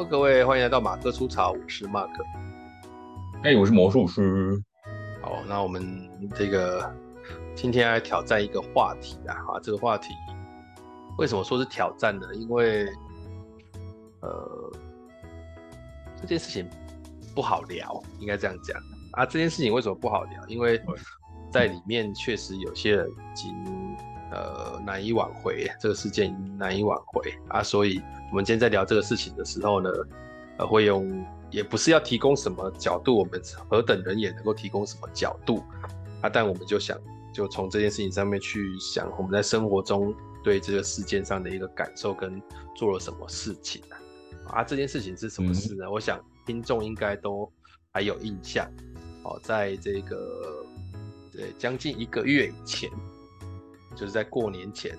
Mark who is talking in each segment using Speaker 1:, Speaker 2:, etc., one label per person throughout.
Speaker 1: Hello，各位，欢迎来到马克出草，我是 Mark。
Speaker 2: 哎，我是魔术师。
Speaker 1: 好，那我们这个今天来挑战一个话题啊，啊，这个话题为什么说是挑战呢？因为呃，这件事情不好聊，应该这样讲啊。这件事情为什么不好聊？因为在里面确实有些人已经呃难以挽回，这个事件难以挽回啊，所以。我们今天在聊这个事情的时候呢，呃，会用也不是要提供什么角度，我们何等人也能够提供什么角度啊？但我们就想，就从这件事情上面去想，我们在生活中对这个事件上的一个感受跟做了什么事情啊？啊，这件事情是什么事呢？嗯、我想听众应该都还有印象哦，在这个对将近一个月以前，就是在过年前。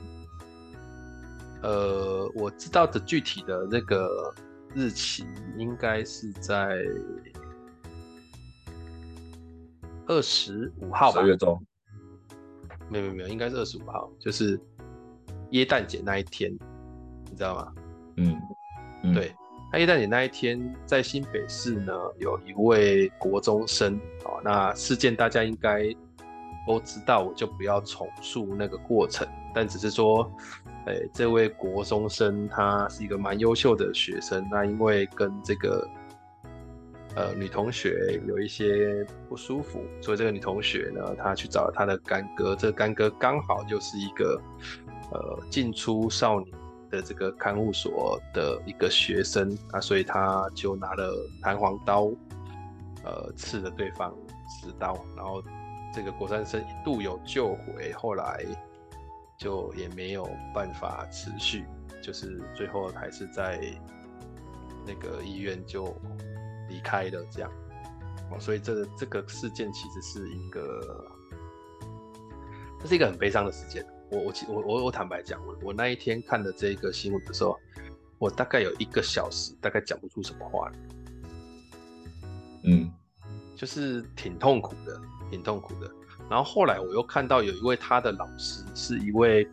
Speaker 1: 呃，我知道的具体的那个日期应该是在二十五号吧。
Speaker 2: 十月中。
Speaker 1: 没有没有没有，应该是二十五号，就是耶诞节那一天，你知道吗？
Speaker 2: 嗯，嗯
Speaker 1: 对，那耶诞节那一天，在新北市呢，有一位国中生，哦，那事件大家应该都知道，我就不要重述那个过程，但只是说。哎，这位国中生他是一个蛮优秀的学生，那因为跟这个呃女同学有一些不舒服，所以这个女同学呢，她去找了她的干哥，这个干哥刚好就是一个呃进出少女的这个看护所的一个学生啊，所以他就拿了弹簧刀，呃刺了对方十刀，然后这个国三生一度有救回，后来。就也没有办法持续，就是最后还是在那个医院就离开了这样，哦，所以这个这个事件其实是一个，这是一个很悲伤的事件。我我我我我坦白讲，我我那一天看的这个新闻的时候，我大概有一个小时，大概讲不出什么话来。
Speaker 2: 嗯，
Speaker 1: 就是挺痛苦的，挺痛苦的。然后后来我又看到有一位他的老师，是一位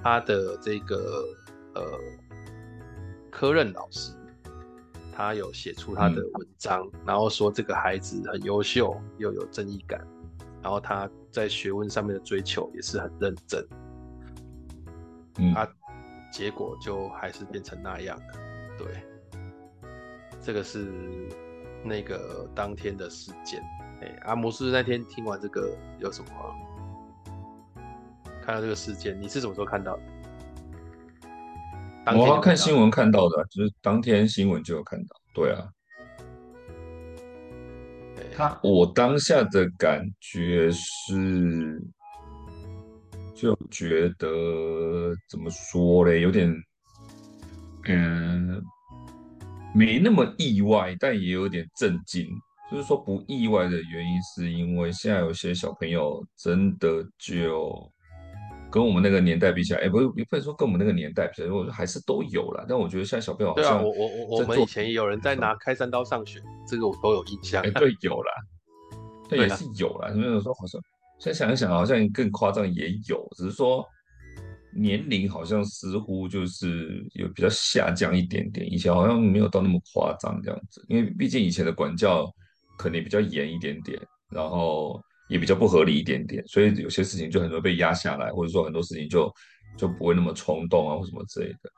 Speaker 1: 他的这个呃科任老师，他有写出他的文章，嗯、然后说这个孩子很优秀又有正义感，然后他在学问上面的追求也是很认真，
Speaker 2: 嗯，
Speaker 1: 他结果就还是变成那样的，对，这个是那个当天的事件。阿摩斯那天听完这个有什么？看到这个事件，你是什么时候看到的？
Speaker 2: 我要看新闻看到的，就是当天新闻就有看到。对啊，他我当下的感觉是，就觉得怎么说嘞，有点嗯，没那么意外，但也有点震惊。就是说不意外的原因，是因为现在有些小朋友真的就跟我们那个年代比起来，哎，不，不能说跟我们那个年代比起来，我觉得还是都有了。但我觉得现在小朋友好像，
Speaker 1: 对啊，我我我我们以前也有人在拿开山刀上学，这个我都有印象。
Speaker 2: 哎，对，有啦，对，也是有啦。没有说好像，现在想一想，好像更夸张也有，只是说年龄好像似乎就是有比较下降一点点，以前好像没有到那么夸张这样子，因为毕竟以前的管教。可能比较严一点点，然后也比较不合理一点点，所以有些事情就很容易被压下来，或者说很多事情就就不会那么冲动啊，或什么之类的。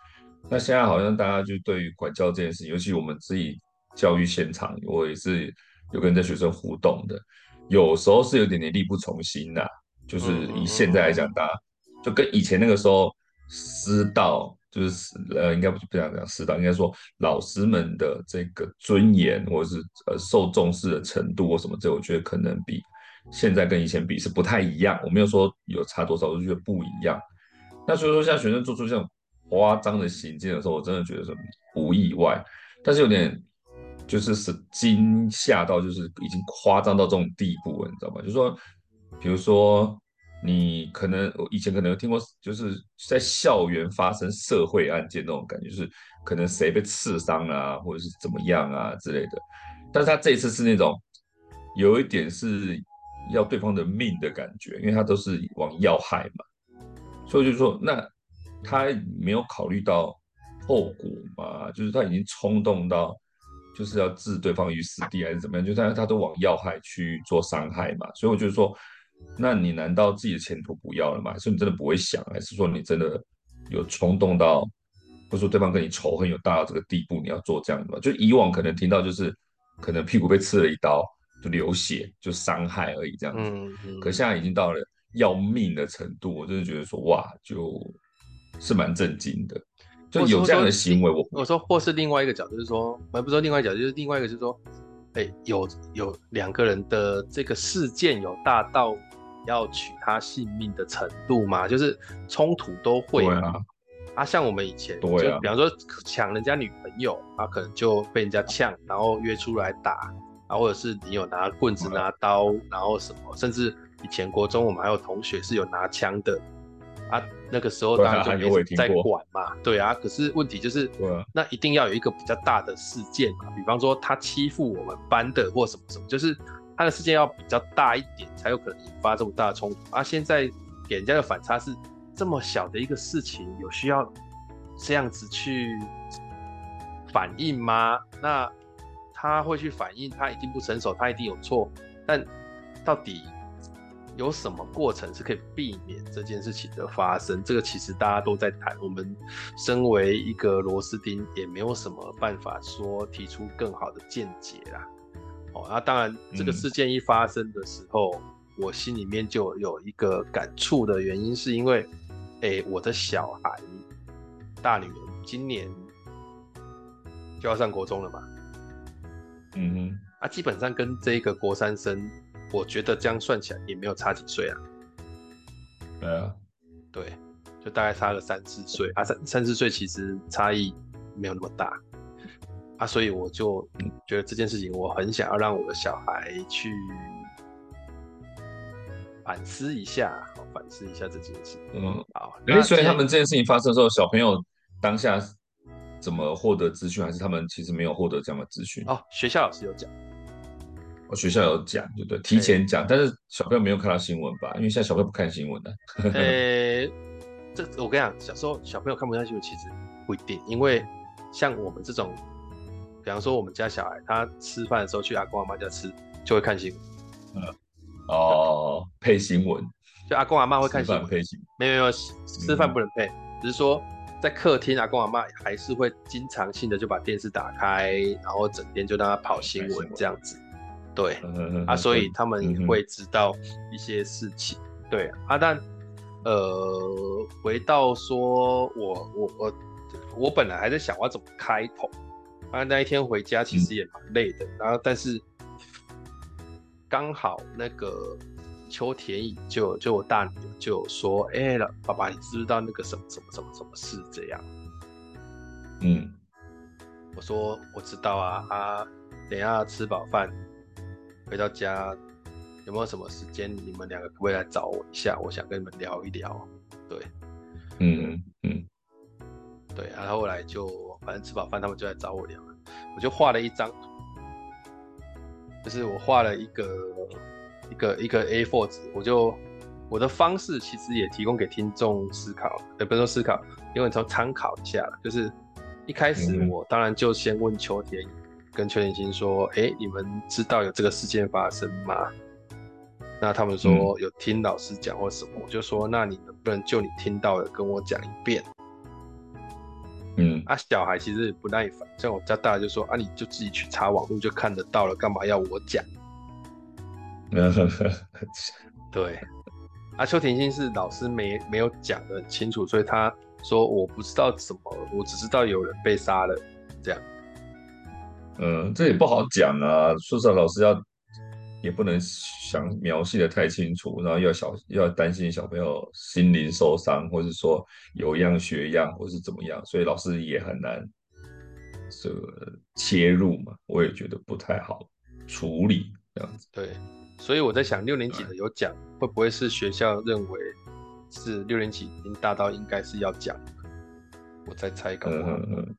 Speaker 2: 那现在好像大家就对于管教这件事情，尤其我们自己教育现场，我也是有跟这学生互动的，有时候是有点点力不从心呐、就是以现在来讲，大家就跟以前那个时候师道。就是呃，应该不不想讲适当，应该说老师们的这个尊严或者是呃受重视的程度或什么，这我觉得可能比现在跟以前比是不太一样。我没有说有差多少，我就觉得不一样。那所以说，像学生做出这种夸张的行径的时候，我真的觉得是不意外，但是有点就是是惊吓到，就是已经夸张到这种地步了，你知道吗？就是说，比如说。你可能我以前可能有听过，就是在校园发生社会案件那种感觉，就是可能谁被刺伤啊，或者是怎么样啊之类的。但是他这一次是那种有一点是要对方的命的感觉，因为他都是往要害嘛，所以就是说，那他没有考虑到后果嘛，就是他已经冲动到就是要置对方于死地还是怎么样，就他他都往要害去做伤害嘛，所以我就说，那你难道自己的前途不要了吗？还是你真的不会想，还是说你真的有冲动到，或者说对方跟你仇恨有大到这个地步，你要做这样的吗？就以往可能听到就是可能屁股被刺了一刀就流血就伤害而已这样子，嗯嗯，可现在已经到了要命的程度，我真的觉得说哇，就是蛮震惊的。就有这样的行为，我
Speaker 1: 我说，或是另外一个角度，就是说，我不说另外一个角度，就是另外一个，就是说，哎、欸，有有两个人的这个事件有大到要取他性命的程度嘛？就是冲突都会啊，啊，像我们以前，对啊，就比方说抢人家女朋友啊，可能就被人家呛，然后约出来打啊，或者是你有拿棍子、拿刀，然后什么，甚至以前国中我们还有同学是有拿枪的。啊，那个时候当然就没在管嘛，对啊。可是问题就是，那一定要有一个比较大的事件嘛，比方说他欺负我们班的或什么什么，就是他的事件要比较大一点，才有可能引发这么大的冲突。啊，现在给人家的反差是这么小的一个事情，有需要这样子去反应吗？那他会去反应，他一定不成熟，他一定有错，但到底？有什么过程是可以避免这件事情的发生？这个其实大家都在谈。我们身为一个螺丝钉，也没有什么办法说提出更好的见解啦。哦，那当然，这个事件一发生的时候，嗯、我心里面就有一个感触的原因，是因为，哎、欸，我的小孩大女儿今年就要上国中了嘛。
Speaker 2: 嗯哼，
Speaker 1: 啊，基本上跟这个国三生。我觉得这样算起来也没有差几岁啊。
Speaker 2: 对啊，
Speaker 1: 对，就大概差了三四岁啊，三三四岁其实差异没有那么大啊，所以我就觉得这件事情我很想要让我的小孩去反思一下，反思一下这件事。
Speaker 2: 嗯，好。哎，所以他们这件事情发生的时候，小朋友当下怎么获得资讯，还是他们其实没有获得这样的资讯？
Speaker 1: 哦，学校老师有讲。
Speaker 2: 我学校有讲，对不对？提前讲，但是小朋友没有看到新闻吧？因为现在小朋友不看新闻的。
Speaker 1: 呃、欸，这我跟你讲，小时候小朋友看不下去，其实不一定，因为像我们这种，比方说我们家小孩，他吃饭的时候去阿公阿妈家吃，就会看新闻。
Speaker 2: 嗯，哦，配新闻，
Speaker 1: 就阿公阿妈会看新闻。
Speaker 2: 配新闻，
Speaker 1: 没有没有，吃饭不能配，嗯、只是说在客厅，阿公阿妈还是会经常性的就把电视打开，然后整天就让他跑新闻这样子。对啊，所以他们会知道一些事情。对啊，但呃，回到说我我我我本来还在想我要怎么开头啊，那一天回家其实也蛮累的。然后但是刚好那个秋田乙就就我大女儿就说，哎了，爸爸，你知不知道那个什么什么什么什么事这样？
Speaker 2: 嗯，
Speaker 1: 我说我知道啊啊，等一下吃饱饭。回到家有没有什么时间？你们两个可不可以来找我一下？我想跟你们聊一聊。对，
Speaker 2: 嗯嗯，
Speaker 1: 对。然后后来就反正吃饱饭，他们就来找我聊。我就画了一张图，就是我画了一个一个一个 A4 纸。我就我的方式其实也提供给听众思考，也不是说思考，因为从参考一下。就是一开始我当然就先问秋田。跟邱天心说：“哎、欸，你们知道有这个事件发生吗？”那他们说有听老师讲或什么，嗯、我就说：“那你能不能就你听到的跟我讲一遍？”
Speaker 2: 嗯，
Speaker 1: 啊，小孩其实也不耐烦，像我家大的就说：“啊，你就自己去查网络就看得到了，干嘛要我讲？” 对，啊，邱天心是老师没没有讲的很清楚，所以他说我不知道怎么，我只知道有人被杀了，这样。
Speaker 2: 嗯，这也不好讲啊。说实话，老师要也不能想描述的太清楚，然后要小要担心小朋友心灵受伤，或是说有样学样，或是怎么样，所以老师也很难这个切入嘛。我也觉得不太好处理这样子。
Speaker 1: 对，所以我在想，六年级的有讲，会不会是学校认为是六年级已经大到应该是要讲？我在猜搞不好。嗯嗯嗯。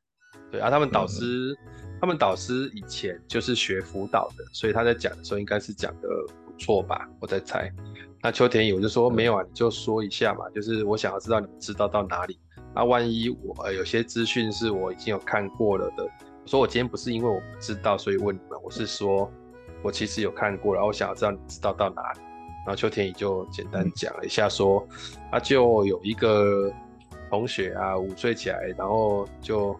Speaker 1: 对啊，他们导师。嗯他们导师以前就是学辅导的，所以他在讲的时候应该是讲的不错吧？我在猜。那秋田乙我就说没有啊，你就说一下嘛，就是我想要知道你们知道到哪里，那、啊、万一我、呃、有些资讯是我已经有看过了的，我说我今天不是因为我不知道所以问你们，我是说我其实有看过，然后我想要知道你知道到哪里。然后邱田乙就简单讲了一下说，说啊就有一个同学啊午睡起来，然后就。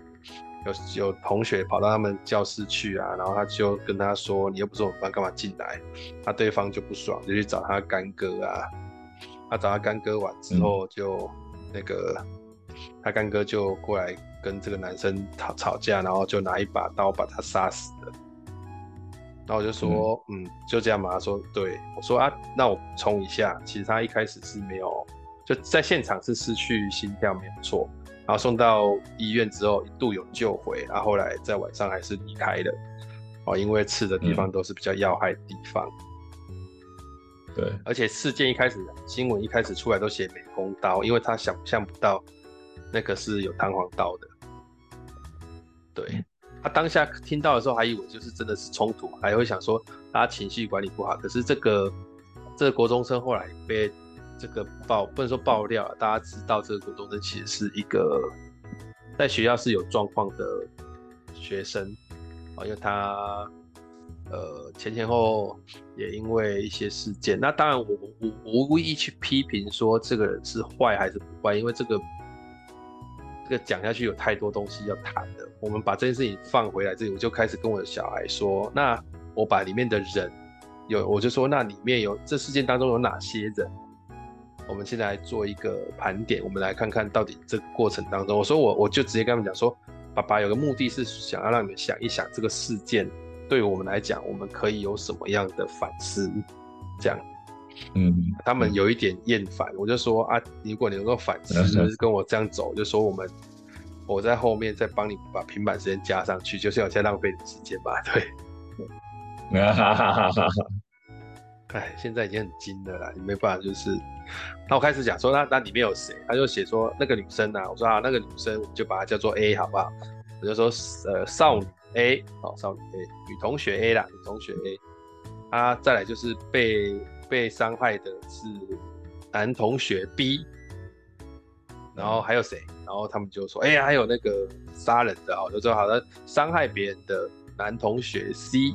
Speaker 1: 有有同学跑到他们教室去啊，然后他就跟他说：“你又不是我们班，干嘛进来？”那对方就不爽，就去找他干哥啊。他找他干哥完之后，就那个、嗯、他干哥就过来跟这个男生吵吵架，然后就拿一把刀把他杀死了。然后我就说：“嗯，嗯，就这样嘛。”他说：“对。”我说：“啊，那我补充一下，其实他一开始是没有就在现场是失去心跳，没有错。”然后送到医院之后，一度有救回，然后后来在晚上还是离开了，哦，因为刺的地方都是比较要害的地方。
Speaker 2: 嗯、对，
Speaker 1: 而且事件一开始新闻一开始出来都写美工刀，因为他想象不到那个是有弹簧刀的。对，他当下听到的时候还以为就是真的是冲突，还会想说他情绪管理不好。可是这个这个国中生后来被。这个爆不能说爆料，大家知道这个国中生其实是一个在学校是有状况的学生啊，因为他呃前前后后也因为一些事件，那当然我我我无意去批评说这个人是坏还是不坏，因为这个这个讲下去有太多东西要谈的，我们把这件事情放回来这里，我就开始跟我的小孩说，那我把里面的人有，我就说那里面有这事件当中有哪些人。我们现在来做一个盘点，我们来看看到底这个过程当中，我说我我就直接跟他们讲说，爸爸有个目的是想要让你们想一想这个事件对我们来讲，我们可以有什么样的反思，这样，嗯，他们有一点厌烦，我就说啊，如果你能够反思，就是跟我这样走，就说我们我在后面再帮你把平板时间加上去，就是有在浪费你时间吧，对，哈哈哈哈哈。哎，现在已经很精了啦，你没办法，就是，那我开始讲说，那那里面有谁？他就写说那个女生啊，我说啊，那个女生，我就把她叫做 A 好不好？我就说，呃，少女 A，哦，少女 A，女同学 A 啦，女同学 A，啊，再来就是被被伤害的是男同学 B，然后还有谁？然后他们就说，哎呀，还有那个杀人的，哦，就说好的，伤害别人的男同学 C。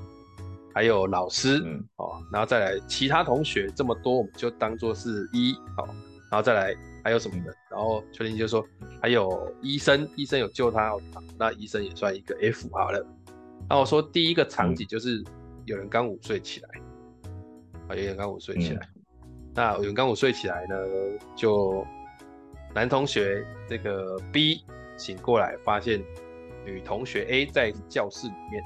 Speaker 1: 还有老师，嗯，哦，然后再来其他同学这么多，我们就当做是一，好，然后再来还有什么人？然后邱林就说还有医生，医生有救他，那医生也算一个 F 好了。那我说第一个场景就是有人刚午睡起来，啊，有人刚午睡起来，那有人刚午睡起来呢，就男同学这个 B 醒过来，发现女同学 A 在教室里面，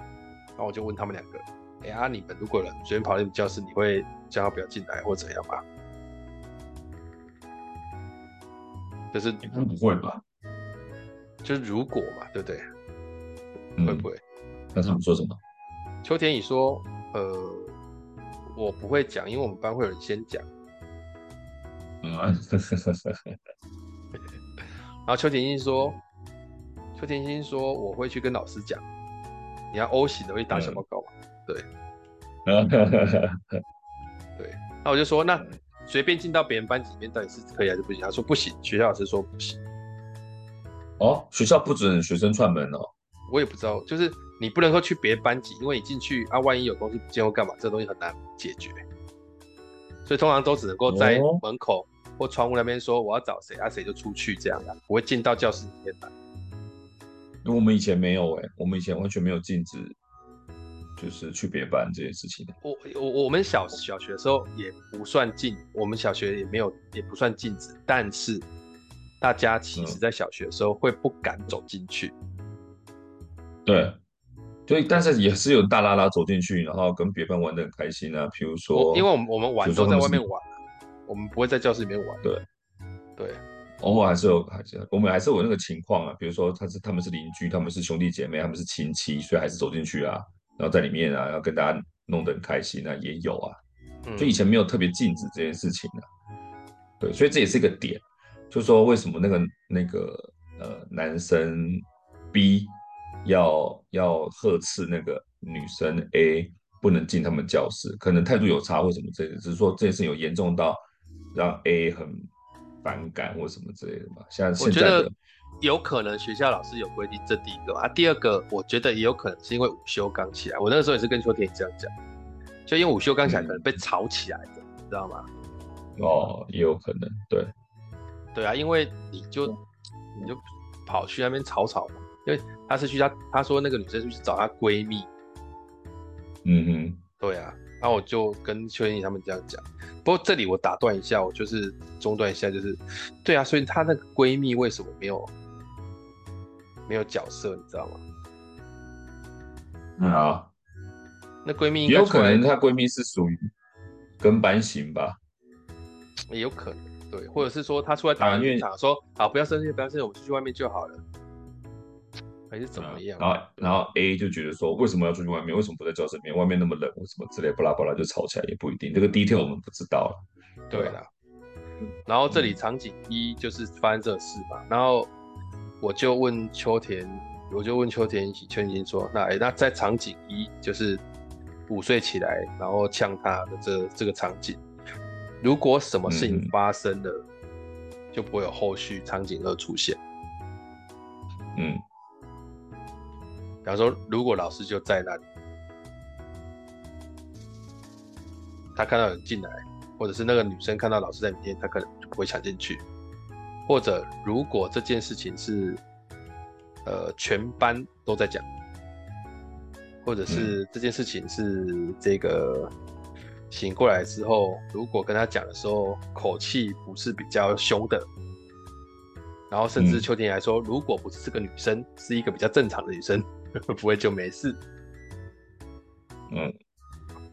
Speaker 1: 然后我就问他们两个。哎呀，你们如果人随便跑进教室，你会叫他不要进来或怎样吗？就是你
Speaker 2: 不会吧？
Speaker 1: 就是如果嘛，对不对？
Speaker 2: 嗯、
Speaker 1: 会不会？
Speaker 2: 那他们说什么？
Speaker 1: 秋田乙说：“呃，我不会讲，因为我们班会有人先讲。”嗯，然后秋田一说：“秋田一说我会去跟老师讲，你要 O 型的会打小报告？”嗯对，对，那我就说，那随便进到别人班级里面到底是可以还是不行？他说不行，学校老师说不行。
Speaker 2: 哦，学校不准学生串门哦。
Speaker 1: 我也不知道，就是你不能够去别的班级，因为你进去啊，万一有东西不见或干嘛，这个东西很难解决。所以通常都只能够在门口或窗户那边说我要找谁啊，谁就出去这样的，不会进到教室里面来。
Speaker 2: 因为我们以前没有哎、欸，我们以前完全没有禁止。就是去别班这件事情。
Speaker 1: 我我我们小小学的时候也不算禁，我们小学也没有也不算禁止，但是大家其实在小学的时候会不敢走进去。
Speaker 2: 对，所以但是也是有大拉拉走进去，然后跟别班玩得很开心啊。比如说，
Speaker 1: 因为我们我们玩都在外面玩，我们不会在教室里面玩。
Speaker 2: 对
Speaker 1: 对，
Speaker 2: 偶尔还是有还是我们还是有那个情况啊。比如说他是他们是邻居，他们是兄弟姐妹，他们是亲戚，所以还是走进去啊。然后在里面啊，要跟大家弄得很开心啊，也有啊，就以前没有特别禁止这件事情啊，对，所以这也是一个点，就是说为什么那个那个呃男生 B 要要呵斥那个女生 A 不能进他们教室，可能态度有差或什么之类的，只是说这件事有严重到让 A 很反感或什么之类的吧。像现在的
Speaker 1: 有可能学校老师有规定，这第一个啊。第二个，我觉得也有可能是因为午休刚起来。我那个时候也是跟秋田这样讲，就因为午休刚起来，可能被吵起来的，知道吗？
Speaker 2: 哦，也有可能，对，
Speaker 1: 对啊，因为你就你就跑去那边吵吵嘛，因为他是去他他说那个女生是去找她闺蜜，
Speaker 2: 嗯哼，
Speaker 1: 对啊，然后我就跟秋田他们这样讲。不过这里我打断一下，我就是中断一下，就是对啊，所以她那个闺蜜为什么没有？没有角色，你知道吗？
Speaker 2: 嗯啊，
Speaker 1: 那闺蜜
Speaker 2: 也有可能，她闺蜜是属于跟班型吧，
Speaker 1: 也有可能，对，或者是说她出来打圆场，啊、说好不要生气，不要生气，我们出去外面就好了，还是怎么样？
Speaker 2: 啊、然后，然后 A 就觉得说，为什么要出去外面？为什么不在教室里面？外面那么冷，为什么之类，巴拉巴拉就吵起来，也不一定。这个 detail 我们不知道了。
Speaker 1: 对了，然后这里场景一就是发生这个事嘛，然后。我就问秋田，我就问秋田秋田说：“那哎、欸，那在场景一，就是午睡起来，然后呛他的这这个场景，如果什么事情发生了，嗯、就不会有后续场景二出现。
Speaker 2: 嗯，
Speaker 1: 比方说，如果老师就在那里，他看到人进来，或者是那个女生看到老师在里面，他可能就不会抢进去。”或者，如果这件事情是，呃，全班都在讲，或者是这件事情是这个醒过来之后，如果跟他讲的时候口气不是比较凶的，然后甚至秋田来说，如果不是这个女生是一个比较正常的女生，不会就没事。
Speaker 2: 嗯，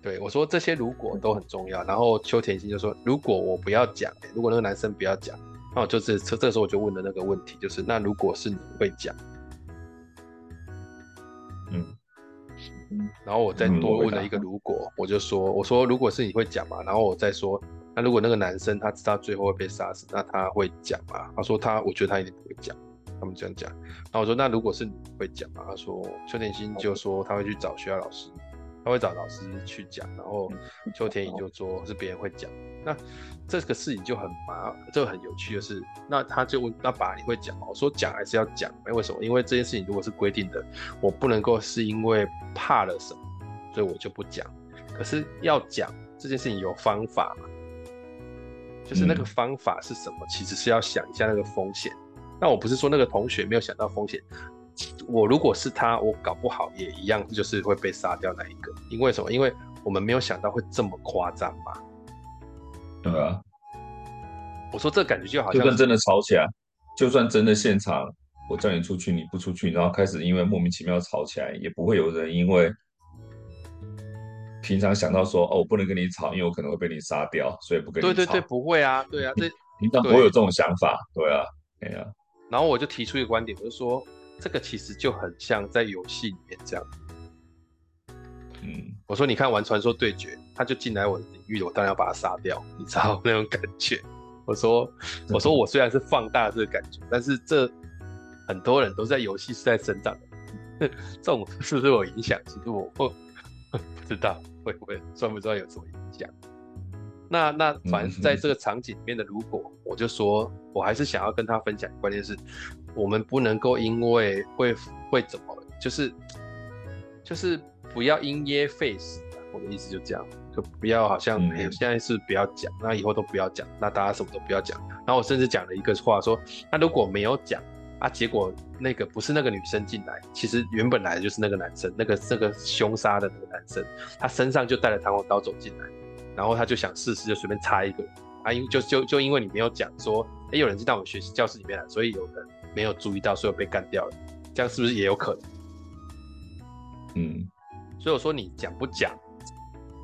Speaker 1: 对，我说这些如果都很重要，然后秋田心就说，如果我不要讲，如果那个男生不要讲。那我就是这这时候我就问的那个问题，就是那如果是你会讲，
Speaker 2: 嗯，
Speaker 1: 然后我再多问了一个如果，我就说我说如果是你会讲嘛，然后我再说那如果那个男生他知道最后会被杀死，那他会讲吗？他说他我觉得他一定不会讲，他们这样讲。然后我说那如果是你会讲嘛？他说邱天心就说他会去找学校老师。他会找老师去讲，然后秋田乙就说是别人会讲。那这个事情就很麻，这个很有趣的是，那他就问那爸你会讲吗？我说讲还是要讲，为什么？因为这件事情如果是规定的，我不能够是因为怕了什么，所以我就不讲。可是要讲这件事情有方法嘛？就是那个方法是什么？其实是要想一下那个风险。那我不是说那个同学没有想到风险。我如果是他，我搞不好也一样，就是会被杀掉那一个。因为什么？因为我们没有想到会这么夸张嘛。
Speaker 2: 对啊。
Speaker 1: 我说这感觉就好像
Speaker 2: 就算真的吵起来，就算真的现场我叫你出去你不出去，然后开始因为莫名其妙吵起来，也不会有人因为平常想到说哦，我不能跟你吵，因为我可能会被你杀掉，所以不跟你吵。
Speaker 1: 对对对，不会啊，对啊，这
Speaker 2: 平常不会有这种想法，对啊，对啊。
Speaker 1: 然后我就提出一个观点，我就说。这个其实就很像在游戏里面这样，
Speaker 2: 嗯，
Speaker 1: 我说你看玩传说对决，他就进来我的领域，我当然要把他杀掉，你知道那种感觉。我说，我说我虽然是放大这个感觉，但是这很多人都在游戏是在成长的，这种是不是有影响？其实我不不知道会不会算不算有什么影响。那那反正在这个场景里面的，如果我就说我还是想要跟他分享，关键是。我们不能够因为会会怎么，就是就是不要因噎废食。我的意思就这样，就不要好像、嗯欸、现在是不要讲，那以后都不要讲，那大家什么都不要讲。然后我甚至讲了一个话说，那如果没有讲啊，结果那个不是那个女生进来，其实原本来的就是那个男生，那个那个凶杀的那个男生，他身上就带了弹簧刀走进来，然后他就想试试，就随便插一个啊，因就就就因为你没有讲说，哎、欸，有人进到我们学习教室里面来，所以有人。没有注意到，所以被干掉了，这样是不是也有可能？
Speaker 2: 嗯，
Speaker 1: 所以我说你讲不讲，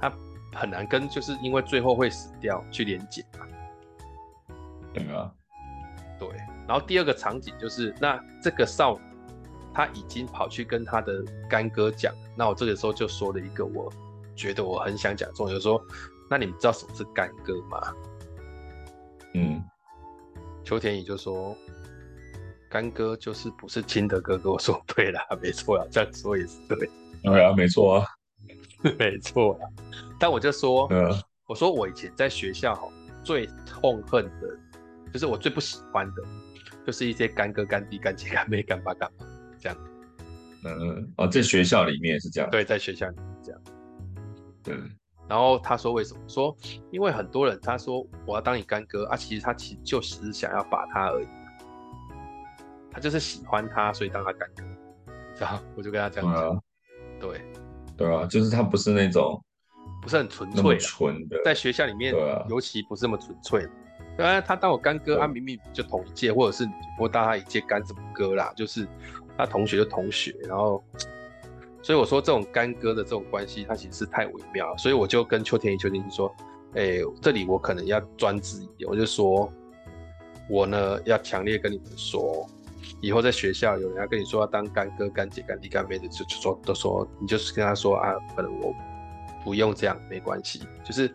Speaker 1: 他很难跟就是因为最后会死掉去连结嘛。
Speaker 2: 对啊，
Speaker 1: 对。然后第二个场景就是，那这个少女她已经跑去跟她的干哥讲，那我这个时候就说了一个我觉得我很想讲重点，就是说，那你们知道什么是干哥吗？
Speaker 2: 嗯，
Speaker 1: 秋田乙就说。干哥就是不是亲的哥哥，我说对了，没错啊，这样说也是对。
Speaker 2: 对啊，没错啊，
Speaker 1: 没错啊。但我就说，
Speaker 2: 嗯，
Speaker 1: 我说我以前在学校哈，最痛恨的，就是我最不喜欢的，就是一些干哥、干弟、干姐、干妹、干爸、干妈这样。
Speaker 2: 嗯嗯，哦，在学校里面也是这样。
Speaker 1: 对，在学校里面这样。
Speaker 2: 对。
Speaker 1: 然后他说为什么？说因为很多人他说我要当你干哥啊，其实他其实就只是想要把他而已，他就是喜欢他，所以当他干哥。然后我就跟他这样讲。啊、对。
Speaker 2: 对啊，就是他不是那种。
Speaker 1: 不是很纯粹，
Speaker 2: 纯的，
Speaker 1: 在学校里面，尤其不是那么纯粹。当然，他当我干哥，他明明就同一届，或者是你不当他一届干什么哥啦，就是他同学就同学。然后，所以我说这种干哥的这种关系，他其实是太微妙。所以我就跟邱天一、邱天一说：“哎、欸，这里我可能要专制一点，我就说，我呢要强烈跟你们说，以后在学校有人要跟你说要当干哥、干姐、干弟、干妹的，就就说都说，你就是跟他说啊，可能我。”不用这样，没关系，就是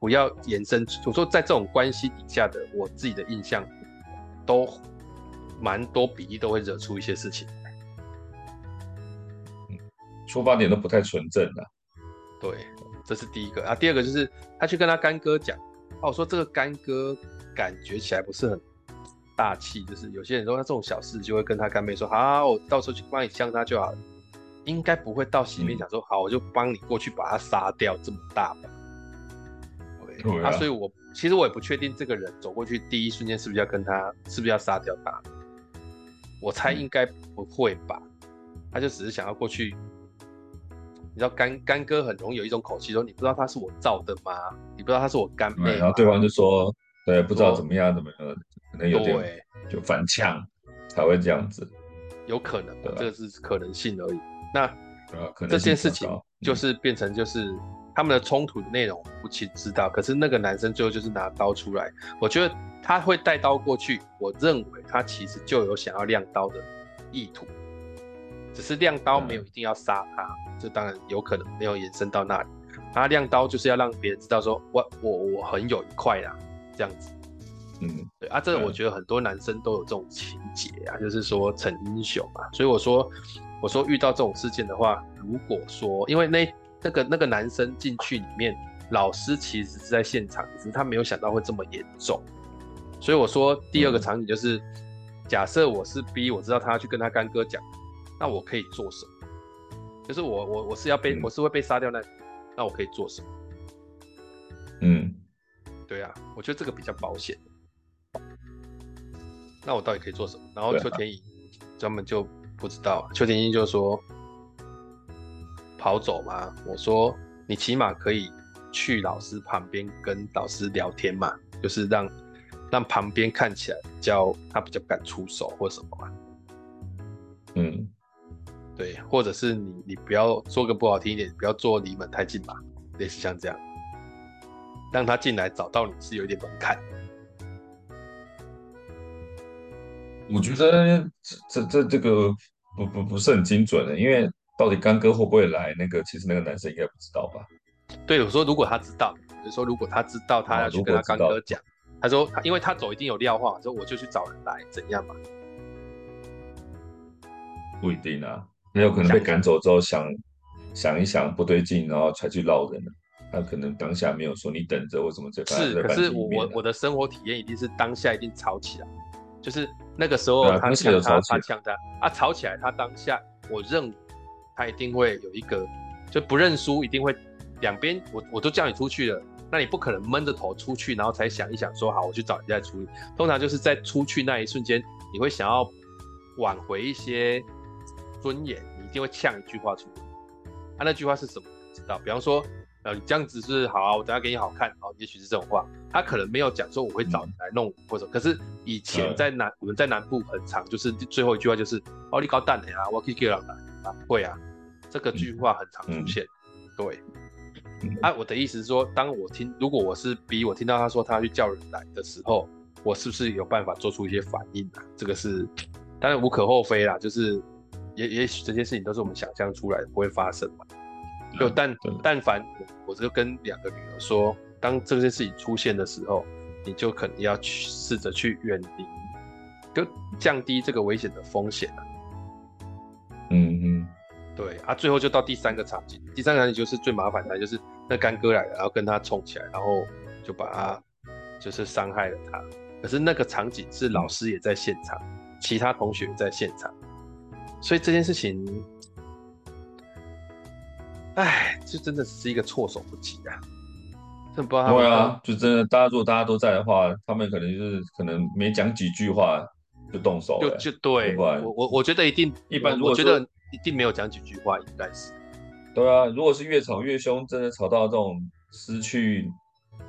Speaker 1: 不要延伸。我说在这种关系底下的，我自己的印象都蛮多比例都会惹出一些事情。
Speaker 2: 出发点都不太纯正的。
Speaker 1: 对，这是第一个啊。第二个就是他去跟他干哥讲，哦，我说这个干哥感觉起来不是很大气，就是有些人说他这种小事就会跟他干妹说，好，我到时候去帮你相他就好了。应该不会到心里面讲说、嗯、好，我就帮你过去把他杀掉这么大吧。对啊，所以我其实我也不确定这个人走过去第一瞬间是不是要跟他，是不是要杀掉他。我猜应该不会吧，嗯、他就只是想要过去。你知道干干哥很容易有一种口气说，你不知道他是我造的吗？你不知道他是我干妹。
Speaker 2: 然后对方就说，对，不知道怎么样怎么样，可能有点就反呛才会这样子。
Speaker 1: 有可能的，这个是可能性而已。那这件事情就是变成就是他们的冲突的内容不清知道，可是那个男生最后就是拿刀出来，我觉得他会带刀过去，我认为他其实就有想要亮刀的意图，只是亮刀没有一定要杀他，这当然有可能没有延伸到那里，他亮刀就是要让别人知道说我我我很有一块啦，这样子，
Speaker 2: 嗯，
Speaker 1: 对啊，这个我觉得很多男生都有这种情节啊，就是说逞英雄啊，所以我说。我说遇到这种事件的话，如果说因为那那个那个男生进去里面，老师其实是在现场，只是他没有想到会这么严重，所以我说第二个场景就是，嗯、假设我是 B，我知道他要去跟他干哥讲，那我可以做什么？就是我我我是要被、嗯、我是会被杀掉那，那我可以做什么？
Speaker 2: 嗯，
Speaker 1: 对啊，我觉得这个比较保险。那我到底可以做什么？然后邱田颖专门就。不知道，邱天一就说跑走嘛。我说你起码可以去老师旁边跟老师聊天嘛，就是让让旁边看起来比较他比较敢出手或什么嘛。
Speaker 2: 嗯，
Speaker 1: 对，或者是你你不要说个不好听一点，不要坐离门太近嘛，类似像这样，让他进来找到你是有一点门槛。
Speaker 2: 我觉得这这这个不不不是很精准的，因为到底干哥会不会来，那个其实那个男生应该不知道吧？
Speaker 1: 对，我说如果他知道，就是说如果他知道他要去跟他干哥讲，他说他因为他走一定有料话，说我就去找人来怎样嘛？
Speaker 2: 不一定啊，很有可能被赶走之后想想一想不对劲，然后才去捞人。他可能当下没有说你等着或什么这个。
Speaker 1: 是，可是我我我的生活体验一定是当下一定吵起来。就是那个时候他呛他，他呛他啊，吵起来，他当下我认他一定会有一个就不认输，一定会两边我我都叫你出去了，那你不可能闷着头出去，然后才想一想说好，我去找人家处理。通常就是在出去那一瞬间，你会想要挽回一些尊严，你一定会呛一句话出来。他、啊、那句话是什么？知道？比方说。呃，你这样子是好啊，我等下给你好看，哦，也许是这种话，他可能没有讲说我会找你来弄或者，可是以前在南、嗯、我们在南部很常，就是最后一句话就是哦，你搞蛋的呀，我可以给人来啊，会啊，这个句话很常出现，嗯、对，啊，我的意思是说，当我听如果我是 B，我听到他说他要去叫人来的时候，我是不是有办法做出一些反应啊？这个是当然无可厚非啦，就是也也许这些事情都是我们想象出来的，不会发生嘛。就但但凡我我就跟两个女儿说，当这件事情出现的时候，你就可能要去试着去远离，就降低这个危险的风险啊。
Speaker 2: 嗯嗯，
Speaker 1: 对啊，最后就到第三个场景，第三个场景就是最麻烦的，就是那干哥来了，然后跟他冲起来，然后就把他就是伤害了他。可是那个场景是老师也在现场，其他同学也在现场，所以这件事情，哎，这真的是一个措手不及啊！真不知道。
Speaker 2: 对啊，就真的，大家如果大家都在的话，他们可能就是可能没讲几句话就动手了，
Speaker 1: 就就对。我我我觉得一定
Speaker 2: 一般，我
Speaker 1: 觉得一定没有讲几句话，应该是。
Speaker 2: 对啊，如果是越吵越凶，真的吵到这种失去，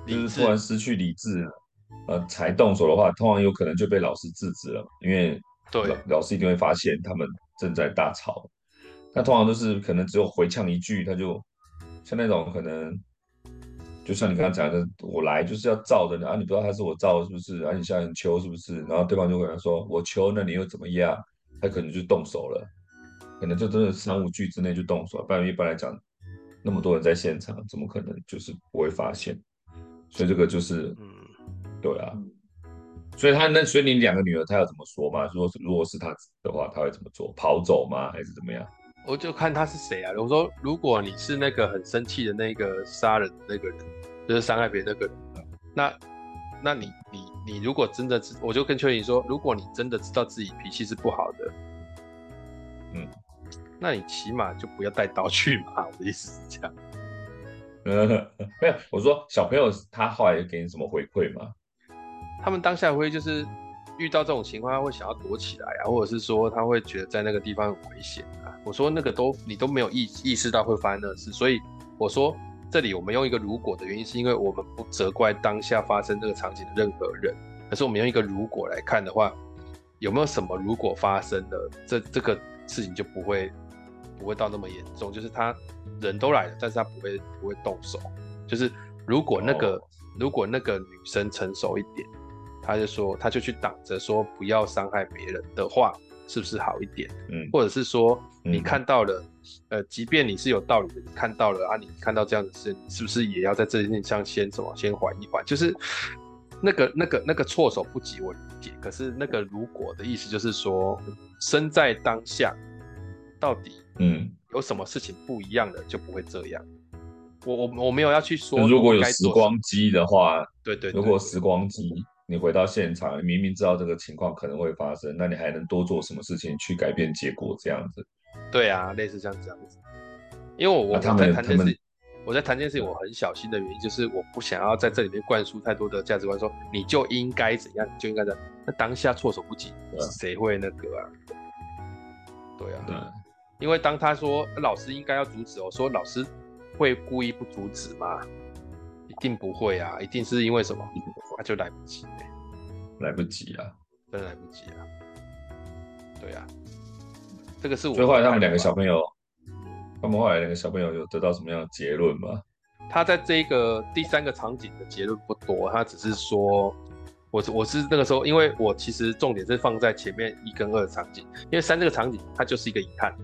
Speaker 2: 就是突然失去理智。呃，才动手的话，通常有可能就被老师制止了，因为对老师一定会发现他们正在大吵。那通常都是可能只有回呛一句，他就像那种可能，就像你刚刚讲的，我来就是要罩的啊，你不知道他是我罩是不是？啊，你现在很秋是不是？然后对方就可能说我秋，那你又怎么样？他可能就动手了，可能就真的三五句之内就动手了。不然一般来讲，那么多人在现场，怎么可能就是不会发现？所以这个就是嗯。对啊，所以他那所以你两个女儿，她要怎么说嘛？如果是如果是她的话，她会怎么做？跑走吗？还是怎么样？
Speaker 1: 我就看他是谁啊。我说，如果你是那个很生气的那个杀人的那个人，就是伤害别人那个人，那那你你你如果真的知，我就跟秋莹说，如果你真的知道自己脾气是不好的，嗯，那你起码就不要带刀去嘛。我的意思是这样。
Speaker 2: 嗯，没有，我说小朋友他后来给你什么回馈吗？
Speaker 1: 他们当下会就是遇到这种情况，他会想要躲起来啊，或者是说他会觉得在那个地方很危险啊。我说那个都你都没有意意识到会发生的事，所以我说这里我们用一个如果的原因，是因为我们不责怪当下发生这个场景的任何人，可是我们用一个如果来看的话，有没有什么如果发生了这这个事情就不会不会到那么严重，就是他人都来了，但是他不会不会动手，就是如果那个、哦、如果那个女生成熟一点。他就说，他就去挡着说不要伤害别人的话，是不是好一点？嗯，或者是说你看到了，嗯、呃，即便你是有道理的，你看到了啊，你看到这样的事，你是不是也要在这件事上先什么，先缓一缓？就是那个那个那个措手不及，我理解。可是那个如果的意思就是说，身在当下，到底嗯有什么事情不一样的就不会这样。我我我没有要去说，
Speaker 2: 如果有时光机的话，
Speaker 1: 对对，对，对，
Speaker 2: 如果时光机。你回到现场，明明知道这个情况可能会发生，那你还能多做什么事情去改变结果？这样子？
Speaker 1: 对啊，类似像这样子。因为我我在谈这件事，我在谈这件事情，我很小心的原因就是我不想要在这里面灌输太多的价值观，说你就应该怎样，你就应该这样。那当下措手不及，谁会那个啊？对啊，对。因为当他说老师应该要阻止，我说老师会故意不阻止吗？一定不会啊，一定是因为什么？他就来不及。
Speaker 2: 来不及啊，
Speaker 1: 真来不及啊！对啊，这个是我。
Speaker 2: 最后来他们两个小朋友，他们后来两个小朋友有得到什么样的结论吗？
Speaker 1: 他在这个第三个场景的结论不多，他只是说，我是我是那个时候，因为我其实重点是放在前面一跟二的场景，因为三这个场景它就是一个遗憾，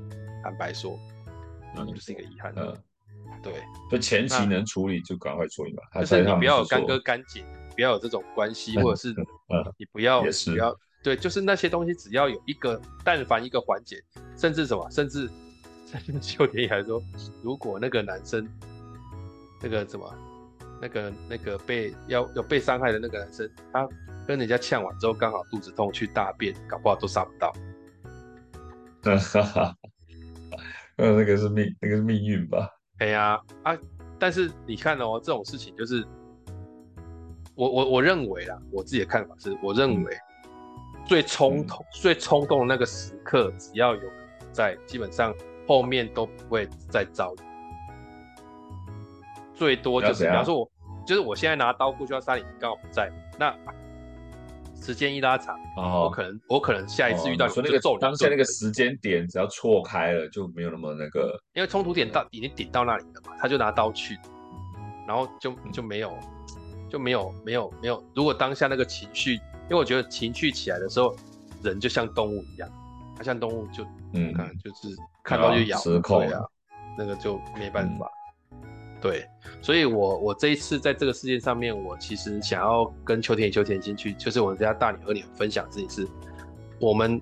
Speaker 1: 坦白说，嗯，就是一个遗憾，嗯，对，
Speaker 2: 就前期能处理就赶快处理吧，
Speaker 1: 就是你不要有干哥干姐。不要有这种关系，或者是你不要，
Speaker 2: 嗯、
Speaker 1: 不要对，就是那些东西，只要有一个，但凡一个环节，甚至什么，甚至甚至秋田还说，如果那个男生，那个什么，那个那个被要要被伤害的那个男生，他跟人家呛完之后，刚好肚子痛去大便，搞不好都杀不到。
Speaker 2: 哈哈，那那个是命，那个是命运吧？
Speaker 1: 哎呀啊，啊！但是你看哦，这种事情就是。我我我认为啦，我自己的看法是，我认为最冲动、嗯、最冲动的那个时刻，只要有在，基本上后面都不会再遭遇。最多就是，比方说我，就是我现在拿刀过去要杀你，你刚好不在，那时间一拉长，哦、我可能我可能下一次遇到你，
Speaker 2: 说、哦、那个当下那个时间点只要错开了，就没有那么那个，
Speaker 1: 因为冲突点到已经顶到那里了嘛，他就拿刀去，然后就就没有。就没有没有没有，如果当下那个情绪，因为我觉得情绪起来的时候，人就像动物一样，它像动物就嗯，看就是看到就咬，对啊，那个就没办法。嗯、对，所以我我这一次在这个事件上面，我其实想要跟秋田秋田进去，就是我们家大女儿你们分享自己是，我们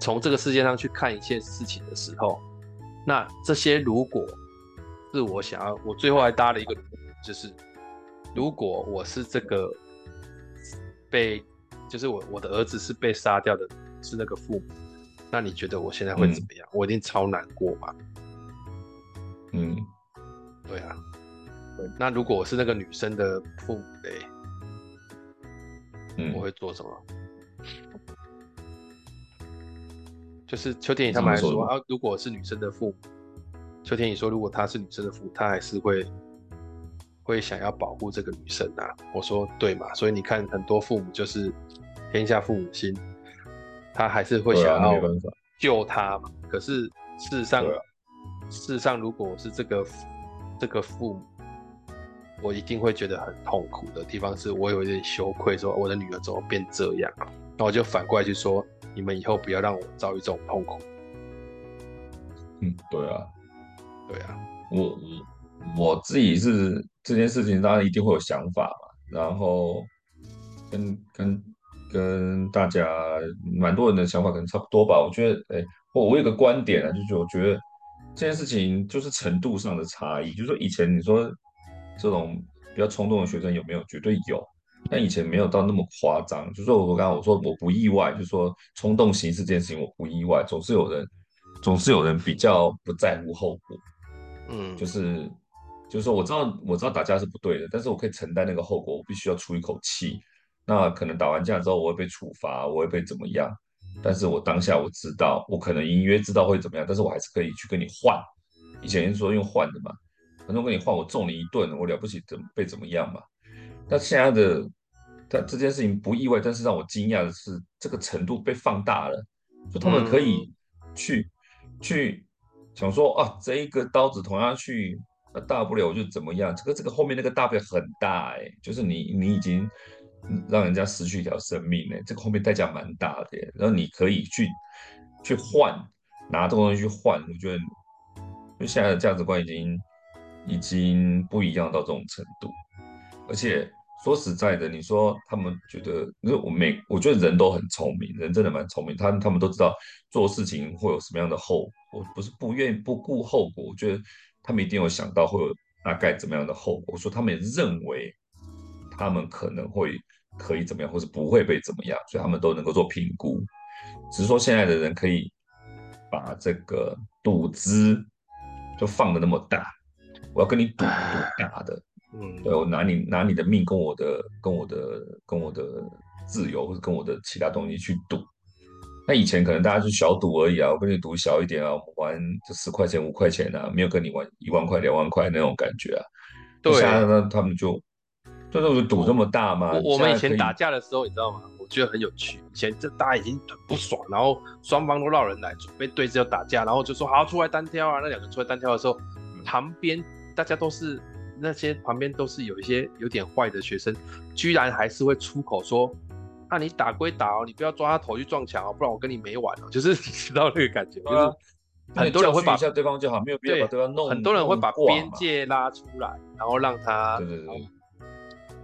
Speaker 1: 从这个世界上去看一些事情的时候，那这些如果是我想要，我最后还搭了一个就是。如果我是这个被就是我我的儿子是被杀掉的，是那个父母，那你觉得我现在会怎么样？嗯、我一定超难过吧？
Speaker 2: 嗯，
Speaker 1: 对啊。那如果我是那个女生的父母嘞，
Speaker 2: 嗯，
Speaker 1: 我会做什么？就是邱天宇他们还说，如果是女生的父母，邱天宇说，如果她是女生的父母，他还是会会想要保护这个女生啊。我说对嘛，所以你看很多父母就是天下父母心，他还是会想要救她嘛。可是事实上，事实上，如果我是这个这个父母。我一定会觉得很痛苦的地方是，我有一点羞愧，说我的女儿怎么变这样，然后我就反过来去说，你们以后不要让我遭遇这种痛苦。
Speaker 2: 嗯，对啊，
Speaker 1: 对啊，
Speaker 2: 我我我自己是这件事情，当然一定会有想法嘛，然后跟跟跟大家蛮多人的想法可能差不多吧。我觉得，哎，我我有个观点啊，就是我觉得这件事情就是程度上的差异，就是说以前你说。这种比较冲动的学生有没有？绝对有，但以前没有到那么夸张。就是说我刚刚我说我不意外，就是说冲动行事这件事情我不意外，总是有人，总是有人比较不在乎后果。
Speaker 1: 嗯，
Speaker 2: 就是就是说我知道我知道打架是不对的，但是我可以承担那个后果，我必须要出一口气。那可能打完架之后我会被处罚，我会被怎么样？但是我当下我知道，我可能隐约知道会怎么样，但是我还是可以去跟你换。以前是说用换的嘛。反正我跟你换，我揍你一顿，我了不起怎么被怎么样嘛？那现在的，但这件事情不意外，但是让我惊讶的是，这个程度被放大了，就他们可以去、嗯、去想说啊，这一个刀子同样去，那大不了我就怎么样？这个这个后面那个大不了很大哎、就是你你已经让人家失去一条生命哎、这个后面代价蛮大的、欸，然后你可以去去换，拿这个东西去换，我觉得，就现在的价值观已经。已经不一样到这种程度，而且说实在的，你说他们觉得，因为我每我觉得人都很聪明，人真的蛮聪明，他他们都知道做事情会有什么样的后果，不是不愿意不顾后果，我觉得他们一定有想到会有大概怎么样的后果，说他们也认为他们可能会可以怎么样，或是不会被怎么样，所以他们都能够做评估，只是说现在的人可以把这个赌资就放的那么大。我要跟你赌赌大的，嗯，对，我拿你拿你的命跟我的跟我的跟我的自由或者跟我的其他东西去赌。那以前可能大家就小赌而已啊，我跟你赌小一点啊，我们玩这十块钱五块钱啊，没有跟你玩一万块两万块那种感觉啊。对，现在呢，他们就就是赌这么大吗。
Speaker 1: 我我们以前打架的时候，你知道吗？我觉得很有趣。以前这大家已经很不爽，然后双方都闹人来准备对峙要打架，然后就说好出来单挑啊。那两个出来单挑的时候，旁边。大家都是那些旁边都是有一些有点坏的学生，居然还是会出口说：“啊，你打归打哦，你不要抓他头去撞墙哦，不然我跟你没完哦。”就是你知道那个感觉，啊、就是很多人会把对方就好，没有必要把对方弄。很多人会把边界拉出来，然后让他对对对，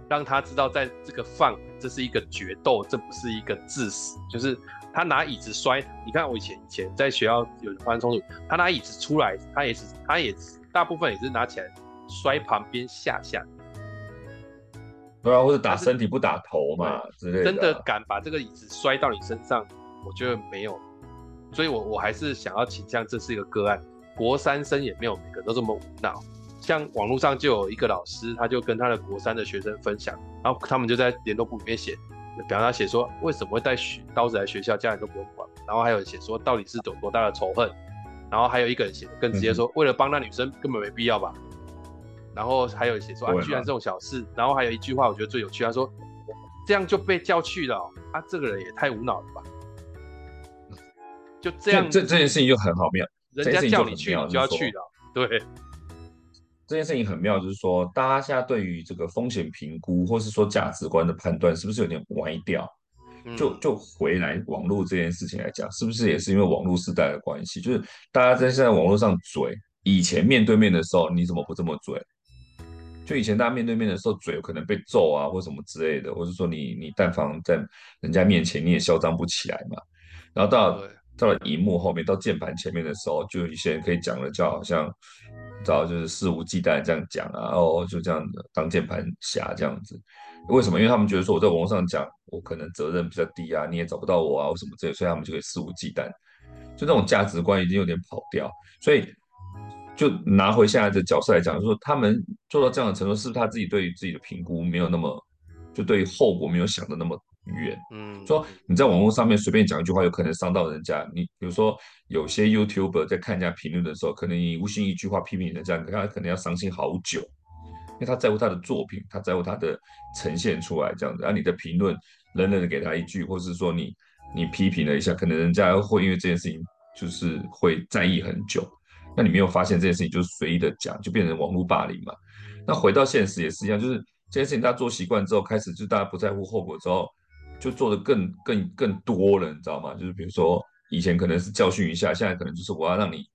Speaker 1: 让他知道在这个范围，这是一个决斗，这不是一个致死。就是他拿椅子摔，你看我以前以前在学校有发生冲突，他拿椅子出来，他也是他也。大部分也是拿起来摔旁边下下，
Speaker 2: 对啊，或者打身体不打头嘛之类的。
Speaker 1: 真的敢把这个椅子摔到你身上，我觉得没有，所以我我还是想要倾向这是一个个案。国三生也没有每个都这么无脑，像网络上就有一个老师，他就跟他的国三的学生分享，然后他们就在联络簿里面写，比方他写说为什么会带刀子来学校，家人都不用管，然后还有人写说到底是有多大的仇恨。然后还有一个人写的更直接说，嗯、为了帮那女生根本没必要吧。然后还有写说啊，居然这种小事。然后还有一句话我觉得最有趣，他说这样就被叫去了，哦，啊，这个人也太无脑了吧。就这样，
Speaker 2: 这这件事情就很好妙，
Speaker 1: 人家叫你去，你就要去了。对，
Speaker 2: 这件事情很妙，就是说大家现在对于这个风险评估，或是说价值观的判断，是不是有点歪掉？就就回来网络这件事情来讲，是不是也是因为网络时代的关系？就是大家在现在网络上嘴，以前面对面的时候你怎么不这么嘴？就以前大家面对面的时候嘴有可能被揍啊，或什么之类的，或者说你你但凡在人家面前你也嚣张不起来嘛。然后到到了荧幕后面，到键盘前面的时候，就有一些人可以讲了，就好像，知道就是肆无忌惮这样讲啊，哦，就这样子当键盘侠这样子。为什么？因为他们觉得说我在网络上讲，我可能责任比较低啊，你也找不到我啊，或什么之类，所以他们就可以肆无忌惮。就这种价值观已经有点跑掉，所以就拿回现在的角色来讲，就是说他们做到这样的程度，是不是他自己对于自己的评估没有那么，就对于后果没有想的那么远？嗯，说你在网络上面随便讲一句话，有可能伤到人家。你比如说有些 YouTuber 在看人家评论的时候，可能你无心一句话批评人家，他可能要伤心好久，因为他在乎他的作品，他在乎他的呈现出来这样子。而、啊、你的评论冷冷的给他一句，或是说你。你批评了一下，可能人家会因为这件事情就是会在意很久。那你没有发现这件事情就是随意的讲，就变成网络霸凌嘛？那回到现实也是一样，就是这件事情大家做习惯之后，开始就大家不在乎后果之后，就做的更更更多了，你知道吗？就是比如说以前可能是教训一下，现在可能就是我要让你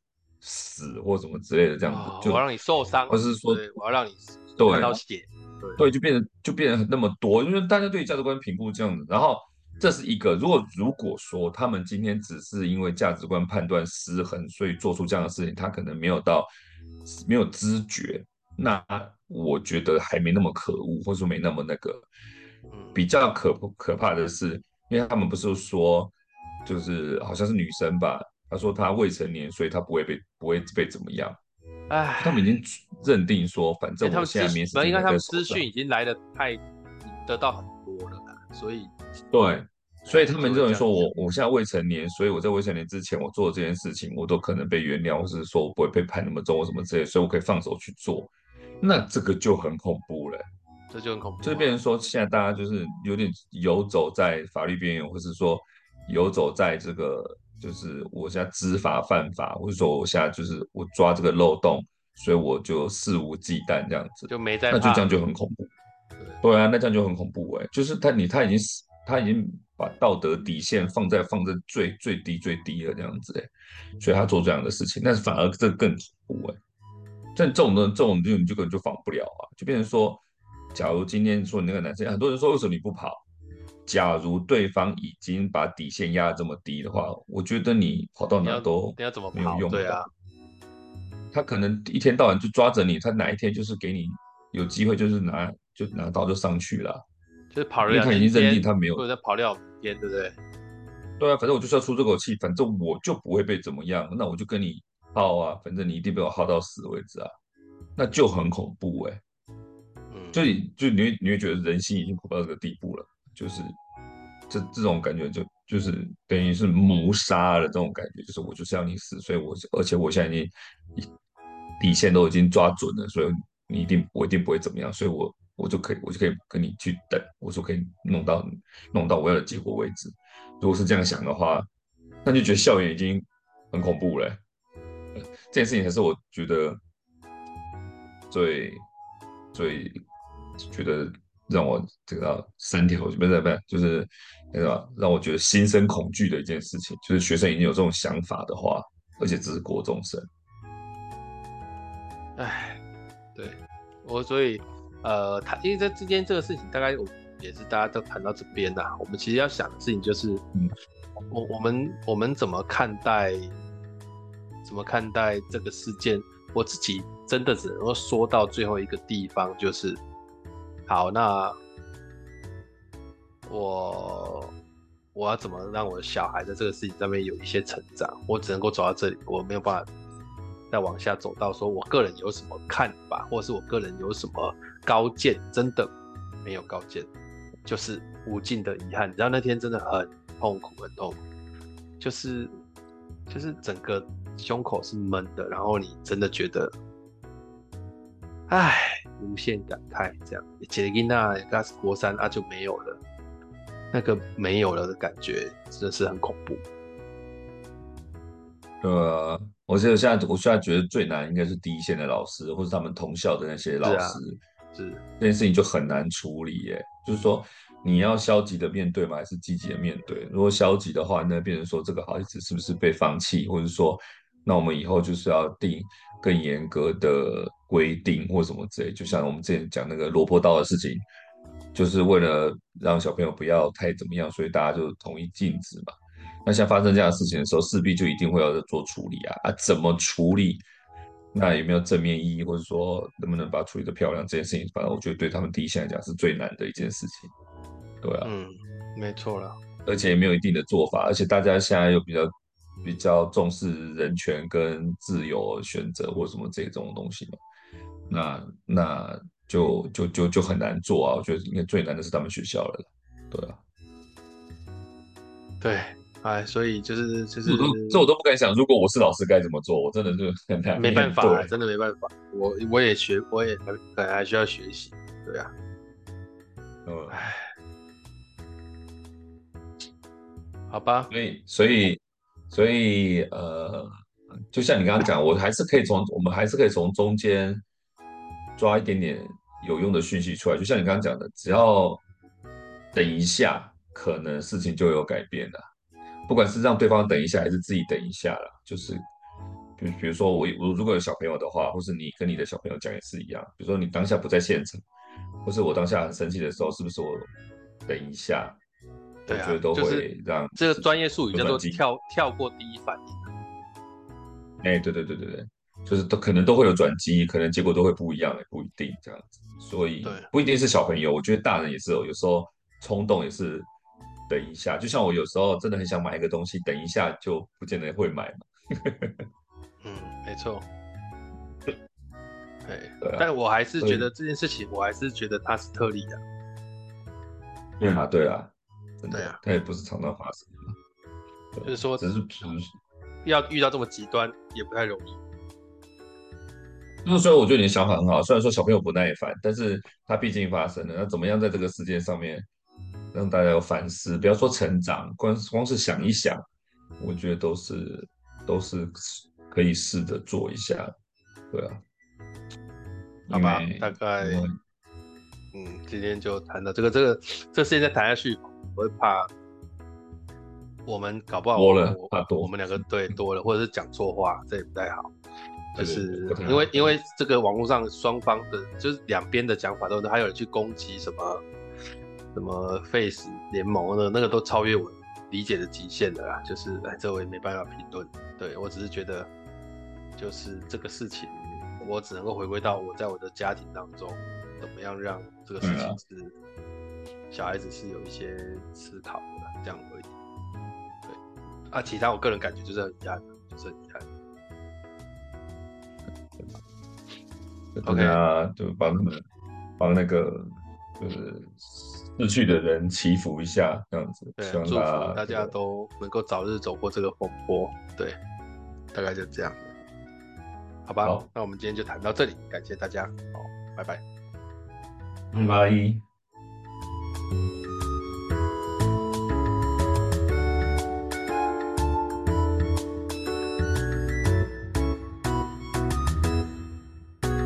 Speaker 2: 死或什么之类的这样子，哦、就
Speaker 1: 我要让你受伤，
Speaker 2: 或是说
Speaker 1: 我要让你
Speaker 2: 对
Speaker 1: 看到血，
Speaker 2: 对，对，就变成就变成那么多，因为大家对于价值观评估这样子，然后。这是一个，如果如果说他们今天只是因为价值观判断失衡，所以做出这样的事情，他可能没有到没有知觉，那我觉得还没那么可恶，或者说没那么那个。比较可可怕的是，因为他们不是说，就是好像是女生吧，她说她未成年，所以她不会被不会被怎么样。哎，他们已经认定说，反正我现在面试，
Speaker 1: 应该他们资讯已经来的太得到很多了啦，所以。
Speaker 2: 对，所以他们认为说我，我我现在未成年，所以我在未成年之前，我做的这件事情，我都可能被原谅，或是说我不会被判那么重，或什么之类，所以我可以放手去做。那这个就很恐怖了，
Speaker 1: 这就很恐怖。
Speaker 2: 就变成说，现在大家就是有点游走在法律边缘，或是说游走在这个，就是我现在知法犯法，或者说我现在就是我抓这个漏洞，所以我就肆无忌惮这样子，
Speaker 1: 就没在，
Speaker 2: 那就这样就很恐怖。对，对啊，那这样就很恐怖哎，就是他你他已经死。他已经把道德底线放在放在最最低最低了这样子哎，所以他做这样的事情，但是反而这更恐怖哎。像这种的这种就你就根本就防不了啊，就变成说，假如今天说你那个男生，很多人说为什么你不跑？假如对方已经把底线压得这么低的话，我觉得你跑到哪都没有用的。对啊，他可能一天到晚就抓着你，他哪一天就是给你有机会，就是拿就拿刀就上去了。
Speaker 1: 就是跑了两天，
Speaker 2: 因为他已经认定他没有，
Speaker 1: 或者跑了两天，对不对？
Speaker 2: 对啊，反正我就是要出这口气，反正我就不会被怎么样，那我就跟你耗啊，反正你一定被我耗到死为止啊，那就很恐怖哎、欸。嗯，就就你会你会觉得人心已经恐怖到这个地步了，就是这这种感觉就就是等于是谋杀了这种感觉，就是我就是要你死，所以我而且我现在已经底线都已经抓准了，所以你一定我一定不会怎么样，所以我。我就可以，我就可以跟你去等，我说可以弄到弄到我要的结果为止。如果是这样想的话，那就觉得校园已经很恐怖了。这件事情还是我觉得最最觉得让我这个三条不是不是就是那个让我觉得心生恐惧的一件事情，就是学生已经有这种想法的话，而且只是国中生。
Speaker 1: 哎，对我所以。呃，他因为在之间这个事情，大概我也是大家都谈到这边的。我们其实要想的事情就是，嗯，我我们我们怎么看待，怎么看待这个事件？我自己真的只能够说到最后一个地方，就是，好，那我我要怎么让我的小孩在这个事情上面有一些成长？我只能够走到这里，我没有办法。再往下走到说，我个人有什么看法，或者是我个人有什么高见，真的没有高见，就是无尽的遗憾。你知道那天真的很痛苦，很痛苦，就是就是整个胸口是闷的，然后你真的觉得，唉，无限感慨这样。杰吉娜嘎斯国三啊就没有了，那个没有了的感觉真的是很恐怖。
Speaker 2: 呃。我觉得现在，我现在觉得最难应该是第一线的老师，或者他们同校的那些老
Speaker 1: 师，啊、是
Speaker 2: 这件事情就很难处理耶。就是说，你要消极的面对吗？还是积极的面对？如果消极的话，那变成说这个孩子是不是被放弃，或者说，那我们以后就是要定更严格的规定或什么之类。就像我们之前讲那个萝卜刀的事情，就是为了让小朋友不要太怎么样，所以大家就同意禁止嘛。那像发生这样的事情的时候，势必就一定会要做处理啊啊，怎么处理？那有没有正面意义，或者说能不能把它处理的漂亮？这件事情，反正我觉得对他们第一线来讲是最难的一件事情。对啊，
Speaker 1: 嗯，没错了，
Speaker 2: 而且也没有一定的做法，而且大家现在又比较比较重视人权跟自由选择或什么这种东西嘛，那那就就就就很难做啊。我觉得应该最难的是他们学校了，对啊，
Speaker 1: 对。哎，所以就是就是，
Speaker 2: 这我都不敢想。如果我是老师该怎么做？我真的就很难，
Speaker 1: 没办法，真的没办法。我我也学，我也还还还需要学习。对啊，
Speaker 2: 嗯，
Speaker 1: 哎，好吧。
Speaker 2: 所以所以所以呃，就像你刚刚讲，我还是可以从我们还是可以从中间抓一点点有用的讯息出来。就像你刚刚讲的，只要等一下，可能事情就有改变了。不管是让对方等一下，还是自己等一下啦，就是，比比如说我我如果有小朋友的话，或是你跟你的小朋友讲也是一样。比如说你当下不在现场，或是我当下很生气的时候，是不是我等一下？
Speaker 1: 对啊，
Speaker 2: 我觉得都会让
Speaker 1: 这个专业术语叫做跳跳过第一反应。
Speaker 2: 哎、欸，对对对对对，就是都可能都会有转机，可能结果都会不一样，也不一定这样子。所以不一定是小朋友，我觉得大人也是有，有时候冲动也是。等一下，就像我有时候真的很想买一个东西，等一下就不见得会买嘛。
Speaker 1: 嗯，没
Speaker 2: 错。对，
Speaker 1: 但我还是觉得这件事情，我还是觉得它是特例的。
Speaker 2: 对啊，对啊，
Speaker 1: 对啊，
Speaker 2: 它也不是常常发生。
Speaker 1: 就是说，
Speaker 2: 只是
Speaker 1: 要遇到这么极端也不太容易。
Speaker 2: 那所以我觉得你的想法很好，虽然说小朋友不耐烦，但是他毕竟发生了，那怎么样在这个事件上面？让大家有反思，不要说成长，光光是想一想，我觉得都是都是可以试着做一下，对啊，
Speaker 1: 好吧，大概，嗯，今天就谈到这个，这个这事情再谈下去，我会怕我们搞不好
Speaker 2: 多了，怕多，
Speaker 1: 我们两个对多了，或者是讲错话，这也不太好，就是因为因为这个网络上双方的，就是两边的讲法都是，还有人去攻击什么。什么 Face 联盟的那个都超越我理解的极限的啦，就是哎，这我也没办法评论。对，我只是觉得，就是这个事情，我只能够回归到我在我的家庭当中，怎么样让这个事情是小孩子是有一些思考的，这样而已。对，啊，其他我个人感觉就是很遗憾，就是很遗憾。
Speaker 2: OK 啊，就帮他们帮那个就是。逝去的人祈福一下，这样子，
Speaker 1: 对，祝福大家都能够早日走过这个风波。对，大概就这样。好吧，好，那我们今天就谈到这里，感谢大家，好，拜拜，
Speaker 2: 拜拜。